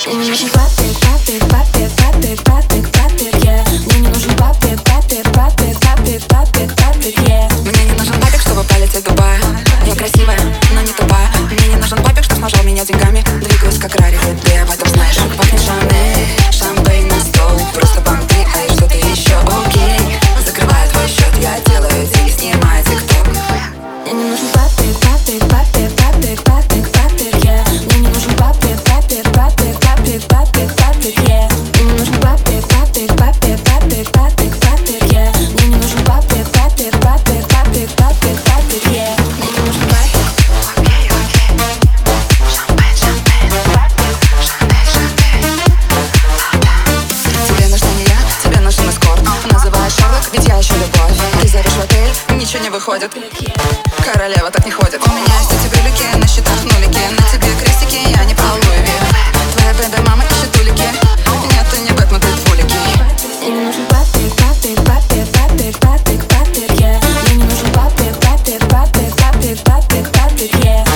She, she, she, ничего не выходит Королева так не ходит У меня есть эти брюлики, на счетах нулики На тебе крестики, я не про Твоя бэби-мама ищет улики Нет, ты не Бэтмен, ты фулики Мне не нужен папик, папик, папик, папик, папик, папик, yeah Мне не нужен папик, папик, папик, папик, папик, папик, yeah